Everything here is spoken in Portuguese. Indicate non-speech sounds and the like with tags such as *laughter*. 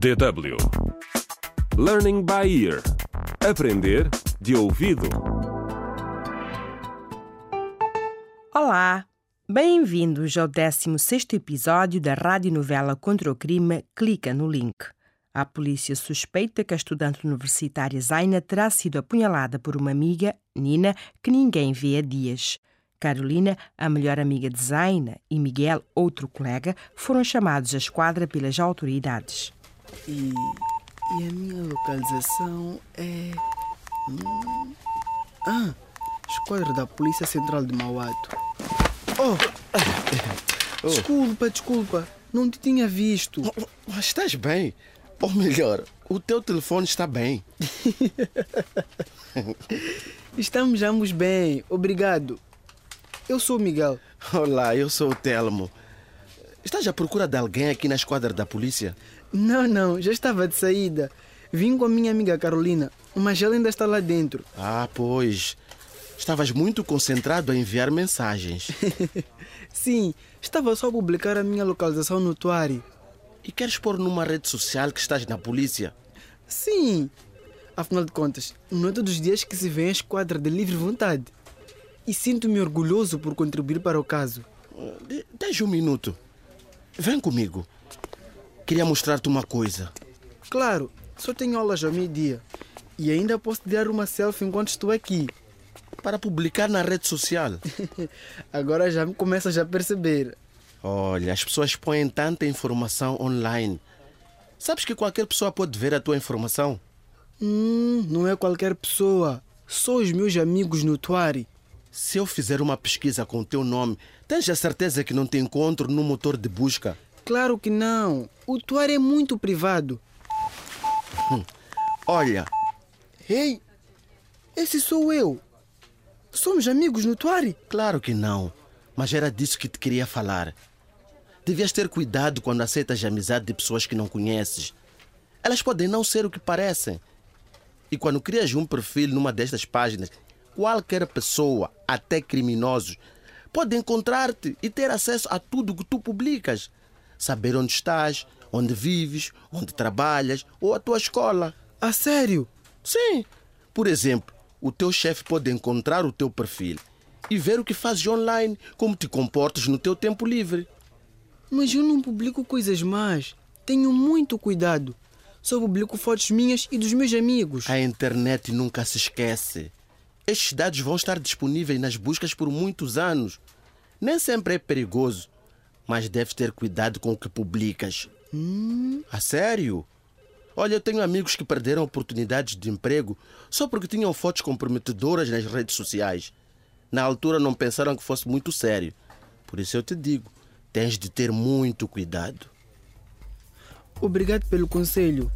DW Learning by Ear Aprender de ouvido. Olá! Bem-vindos ao 16º episódio da radionovela contra o crime Clica no Link. A polícia suspeita que a estudante universitária Zaina terá sido apunhalada por uma amiga, Nina, que ninguém vê há dias. Carolina, a melhor amiga de Zaina, e Miguel, outro colega, foram chamados à esquadra pelas autoridades. E, e a minha localização é. Hum, ah, esquadra da Polícia Central de Mauato. Oh! Desculpa, desculpa. Não te tinha visto. Mas estás bem? Ou melhor, o teu telefone está bem. *laughs* Estamos ambos bem, obrigado. Eu sou o Miguel. Olá, eu sou o Telmo. Estás à procura de alguém aqui na esquadra da polícia? Não, não, já estava de saída. Vim com a minha amiga Carolina, mas ela ainda está lá dentro. Ah, pois. Estavas muito concentrado a enviar mensagens. *laughs* Sim, estava só a publicar a minha localização no Tuari. E queres pôr numa rede social que estás na polícia? Sim, afinal de contas, não é todos os dias que se vê a esquadra de livre vontade. E sinto-me orgulhoso por contribuir para o caso. De- Deixa um minuto. Vem comigo. Queria mostrar-te uma coisa. Claro, só tenho aulas ao meio-dia. E ainda posso tirar uma selfie enquanto estou aqui. Para publicar na rede social. *laughs* Agora já me começas a perceber. Olha, as pessoas põem tanta informação online. Sabes que qualquer pessoa pode ver a tua informação? Hum, não é qualquer pessoa. Só os meus amigos no Tuari. Se eu fizer uma pesquisa com o teu nome, tens a certeza que não te encontro no motor de busca? Claro que não. O Tuari é muito privado. Olha, Ei, esse sou eu. Somos amigos no Tuari? claro que não, mas era disso que te queria falar. Devias ter cuidado quando aceitas a amizade de pessoas que não conheces. Elas podem não ser o que parecem. E quando crias um perfil numa destas páginas, qualquer pessoa, até criminosos, pode encontrar-te e ter acesso a tudo que tu publicas. Saber onde estás, onde vives, onde trabalhas ou a tua escola. A sério? Sim. Por exemplo, o teu chefe pode encontrar o teu perfil e ver o que fazes online, como te comportas no teu tempo livre. Mas eu não publico coisas más. Tenho muito cuidado. Só publico fotos minhas e dos meus amigos. A internet nunca se esquece. Estes dados vão estar disponíveis nas buscas por muitos anos. Nem sempre é perigoso, mas deves ter cuidado com o que publicas. A sério? Olha, eu tenho amigos que perderam oportunidades de emprego só porque tinham fotos comprometedoras nas redes sociais. Na altura não pensaram que fosse muito sério. Por isso eu te digo, tens de ter muito cuidado. Obrigado pelo conselho.